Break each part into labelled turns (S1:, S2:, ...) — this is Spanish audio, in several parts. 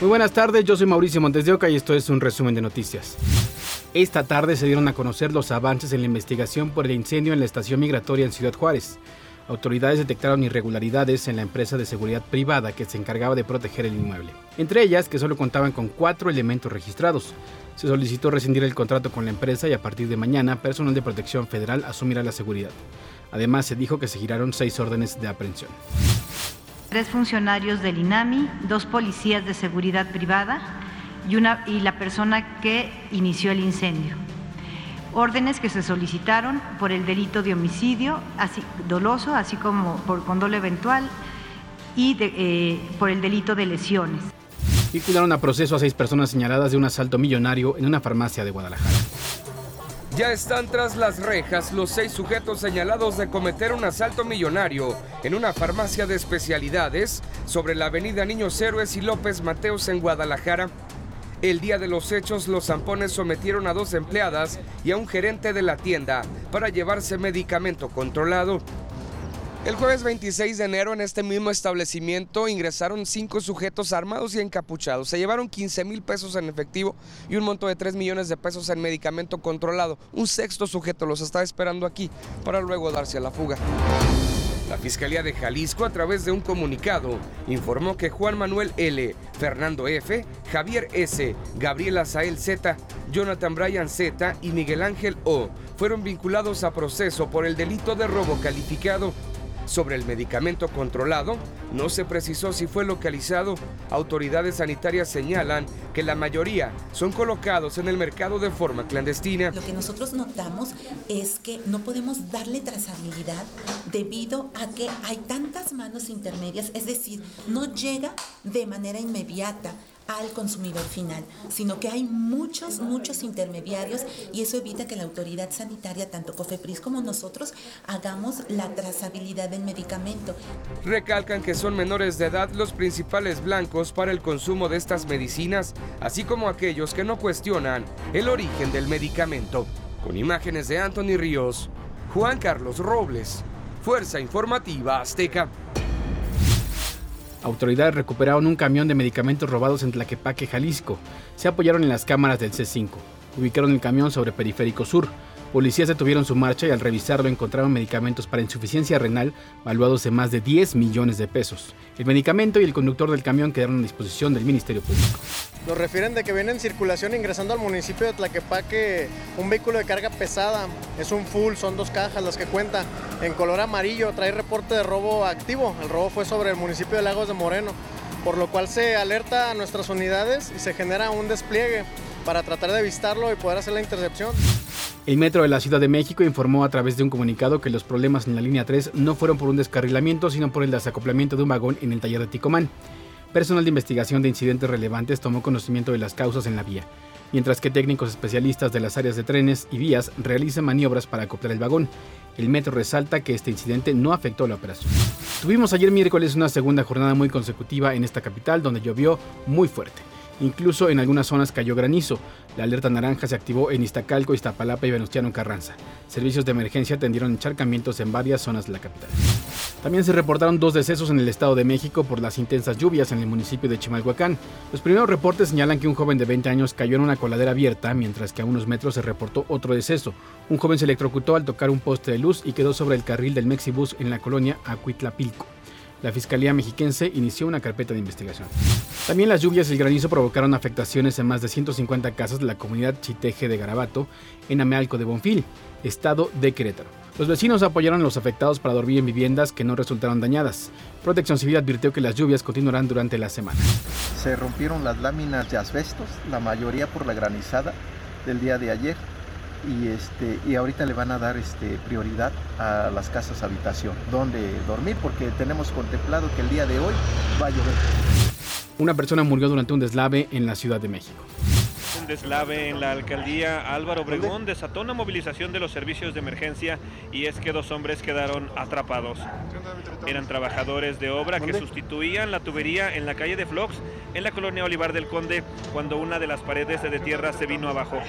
S1: Muy buenas tardes, yo soy Mauricio Montes de Oca y esto es un resumen de noticias. Esta tarde se dieron a conocer los avances en la investigación por el incendio en la estación migratoria en Ciudad Juárez. Autoridades detectaron irregularidades en la empresa de seguridad privada que se encargaba de proteger el inmueble. Entre ellas, que solo contaban con cuatro elementos registrados. Se solicitó rescindir el contrato con la empresa y a partir de mañana, personal de protección federal asumirá la seguridad. Además, se dijo que se giraron seis órdenes de aprehensión
S2: tres funcionarios del INAMI, dos policías de seguridad privada y, una, y la persona que inició el incendio. Órdenes que se solicitaron por el delito de homicidio así, doloso, así como por condolo eventual y eh, por el delito de lesiones.
S1: Vincularon a proceso a seis personas señaladas de un asalto millonario en una farmacia de Guadalajara.
S3: Ya están tras las rejas los seis sujetos señalados de cometer un asalto millonario en una farmacia de especialidades sobre la avenida Niños Héroes y López Mateos en Guadalajara. El día de los hechos, los zampones sometieron a dos empleadas y a un gerente de la tienda para llevarse medicamento controlado. El jueves 26 de enero en este mismo establecimiento ingresaron cinco sujetos armados y encapuchados. Se llevaron 15 mil pesos en efectivo y un monto de 3 millones de pesos en medicamento controlado. Un sexto sujeto los estaba esperando aquí para luego darse a la fuga. La Fiscalía de Jalisco, a través de un comunicado, informó que Juan Manuel L., Fernando F., Javier S., Gabriela Sael Z., Jonathan Bryan Z. y Miguel Ángel O. fueron vinculados a proceso por el delito de robo calificado sobre el medicamento controlado, no se precisó si fue localizado. Autoridades sanitarias señalan que la mayoría son colocados en el mercado de forma clandestina.
S4: Lo que nosotros notamos es que no podemos darle trazabilidad debido a que hay tantas manos intermedias, es decir, no llega de manera inmediata al consumidor final, sino que hay muchos, muchos intermediarios y eso evita que la autoridad sanitaria, tanto COFEPRIS como nosotros, hagamos la trazabilidad del medicamento.
S3: Recalcan que son menores de edad los principales blancos para el consumo de estas medicinas, así como aquellos que no cuestionan el origen del medicamento. Con imágenes de Anthony Ríos, Juan Carlos Robles, Fuerza Informativa Azteca.
S1: Autoridades recuperaron un camión de medicamentos robados en Tlaquepaque, Jalisco. Se apoyaron en las cámaras del C5. Ubicaron el camión sobre Periférico Sur. Policías detuvieron su marcha y al revisarlo encontraron medicamentos para insuficiencia renal valuados en más de 10 millones de pesos. El medicamento y el conductor del camión quedaron a disposición del Ministerio Público.
S5: Nos refieren de que viene en circulación ingresando al municipio de Tlaquepaque un vehículo de carga pesada. Es un full, son dos cajas las que cuenta. En color amarillo trae reporte de robo activo. El robo fue sobre el municipio de Lagos de Moreno, por lo cual se alerta a nuestras unidades y se genera un despliegue para tratar de avistarlo y poder hacer la intercepción.
S1: El Metro de la Ciudad de México informó a través de un comunicado que los problemas en la línea 3 no fueron por un descarrilamiento, sino por el desacoplamiento de un vagón en el taller de Ticomán. Personal de investigación de incidentes relevantes tomó conocimiento de las causas en la vía, mientras que técnicos especialistas de las áreas de trenes y vías realizan maniobras para acoplar el vagón. El metro resalta que este incidente no afectó la operación. Tuvimos ayer miércoles una segunda jornada muy consecutiva en esta capital donde llovió muy fuerte. Incluso en algunas zonas cayó granizo. La alerta naranja se activó en Iztacalco, Iztapalapa y Venustiano Carranza. Servicios de emergencia atendieron encharcamientos en varias zonas de la capital. También se reportaron dos decesos en el Estado de México por las intensas lluvias en el municipio de Chimalhuacán. Los primeros reportes señalan que un joven de 20 años cayó en una coladera abierta, mientras que a unos metros se reportó otro deceso. Un joven se electrocutó al tocar un poste de luz y quedó sobre el carril del Mexibus en la colonia Acuitlapilco la Fiscalía Mexiquense inició una carpeta de investigación. También las lluvias y el granizo provocaron afectaciones en más de 150 casas de la comunidad Chiteje de Garabato, en Amealco de Bonfil, estado de Querétaro. Los vecinos apoyaron a los afectados para dormir en viviendas que no resultaron dañadas. Protección Civil advirtió que las lluvias continuarán durante la semana.
S6: Se rompieron las láminas de asbestos, la mayoría por la granizada del día de ayer y este y ahorita le van a dar este prioridad a las casas habitación donde dormir porque tenemos contemplado que el día de hoy va a llover.
S1: Una persona murió durante un deslave en la Ciudad de México.
S7: Un deslave en la alcaldía Álvaro Obregón desató una movilización de los servicios de emergencia y es que dos hombres quedaron atrapados. Eran trabajadores de obra que sustituían la tubería en la calle de Flox, en la colonia Olivar del Conde, cuando una de las paredes de tierra se vino abajo.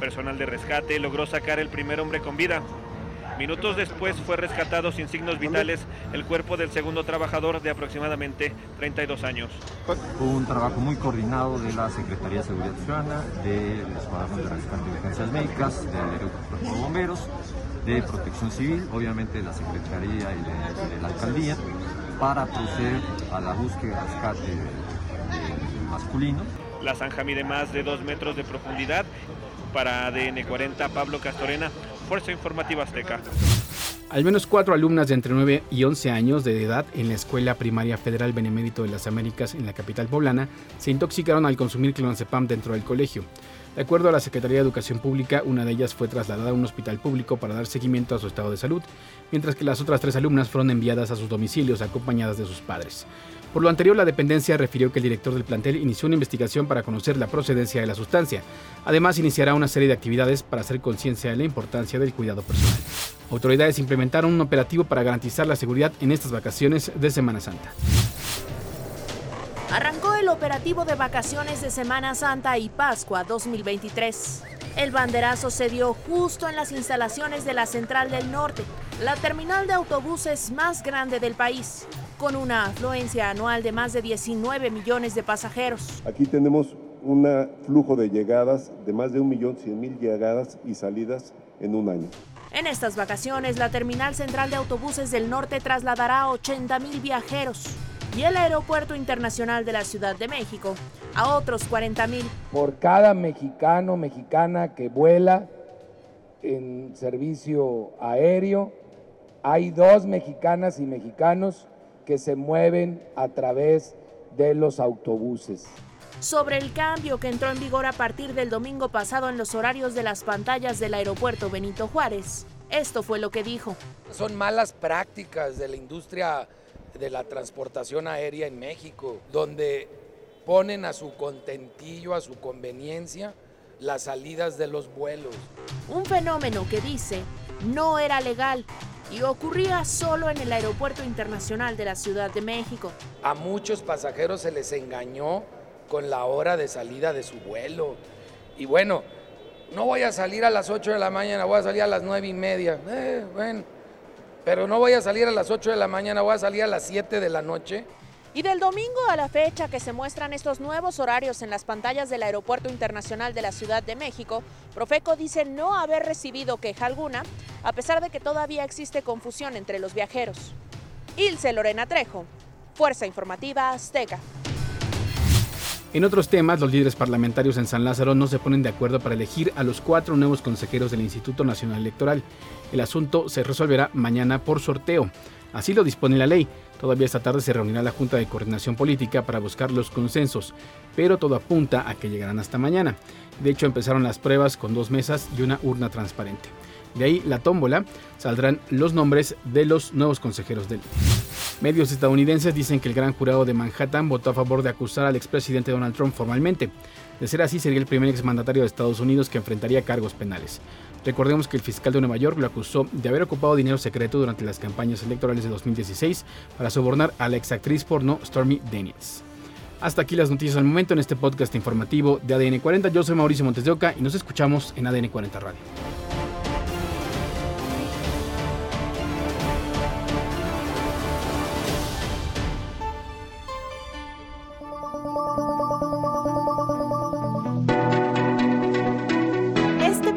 S7: Personal de rescate logró sacar el primer hombre con vida. Minutos después fue rescatado sin signos vitales el cuerpo del segundo trabajador de aproximadamente 32 años.
S8: Hubo un trabajo muy coordinado de la Secretaría de Seguridad Ciudadana, del Escuadrón de Rescate de Emergencias Médicas, del Aeropuerto de Bomberos, de Protección Civil, obviamente de la Secretaría y de, la Alcaldía, para proceder a la búsqueda y rescate masculino.
S7: La zanja mide más de dos metros de profundidad. Para ADN 40, Pablo Castorena, Fuerza Informativa Azteca.
S1: Al menos cuatro alumnas de entre 9 y 11 años de edad en la Escuela Primaria Federal Benemérito de las Américas en la capital poblana se intoxicaron al consumir clonazepam dentro del colegio. De acuerdo a la Secretaría de Educación Pública, una de ellas fue trasladada a un hospital público para dar seguimiento a su estado de salud, mientras que las otras tres alumnas fueron enviadas a sus domicilios acompañadas de sus padres. Por lo anterior, la dependencia refirió que el director del plantel inició una investigación para conocer la procedencia de la sustancia. Además, iniciará una serie de actividades para hacer conciencia de la importancia del cuidado personal. Autoridades implementaron un operativo para garantizar la seguridad en estas vacaciones de Semana Santa.
S9: Operativo de vacaciones de Semana Santa y Pascua 2023. El banderazo se dio justo en las instalaciones de la Central del Norte, la terminal de autobuses más grande del país con una afluencia anual de más de 19 millones de pasajeros.
S10: Aquí tenemos un flujo de llegadas de más de 1.100.000 llegadas y salidas en un año.
S9: En estas vacaciones, la Terminal Central de Autobuses del Norte trasladará a 80.000 viajeros y el Aeropuerto Internacional de la Ciudad de México a otros 40.000.
S11: Por cada mexicano, mexicana que vuela en servicio aéreo, hay dos mexicanas y mexicanos que se mueven a través de los autobuses.
S9: Sobre el cambio que entró en vigor a partir del domingo pasado en los horarios de las pantallas del aeropuerto Benito Juárez, esto fue lo que dijo.
S12: Son malas prácticas de la industria de la transportación aérea en México, donde ponen a su contentillo, a su conveniencia, las salidas de los vuelos.
S9: Un fenómeno que dice no era legal y ocurría solo en el Aeropuerto Internacional de la Ciudad de México.
S12: A muchos pasajeros se les engañó con la hora de salida de su vuelo. Y bueno, no voy a salir a las 8 de la mañana, voy a salir a las 9 y media. Eh, bueno, pero no voy a salir a las 8 de la mañana, voy a salir a las 7 de la noche.
S9: Y del domingo a la fecha que se muestran estos nuevos horarios en las pantallas del Aeropuerto Internacional de la Ciudad de México, Profeco dice no haber recibido queja alguna, a pesar de que todavía existe confusión entre los viajeros. Ilse Lorena Trejo, Fuerza Informativa Azteca.
S1: En otros temas, los líderes parlamentarios en San Lázaro no se ponen de acuerdo para elegir a los cuatro nuevos consejeros del Instituto Nacional Electoral. El asunto se resolverá mañana por sorteo. Así lo dispone la ley. Todavía esta tarde se reunirá la Junta de Coordinación Política para buscar los consensos, pero todo apunta a que llegarán hasta mañana. De hecho, empezaron las pruebas con dos mesas y una urna transparente. De ahí la tómbola saldrán los nombres de los nuevos consejeros del Medios estadounidenses dicen que el gran jurado de Manhattan votó a favor de acusar al expresidente Donald Trump formalmente. De ser así, sería el primer exmandatario de Estados Unidos que enfrentaría cargos penales. Recordemos que el fiscal de Nueva York lo acusó de haber ocupado dinero secreto durante las campañas electorales de 2016 para sobornar a la exactriz porno Stormy Daniels. Hasta aquí las noticias al momento en este podcast informativo de ADN 40. Yo soy Mauricio Montes de Oca y nos escuchamos en ADN 40 Radio.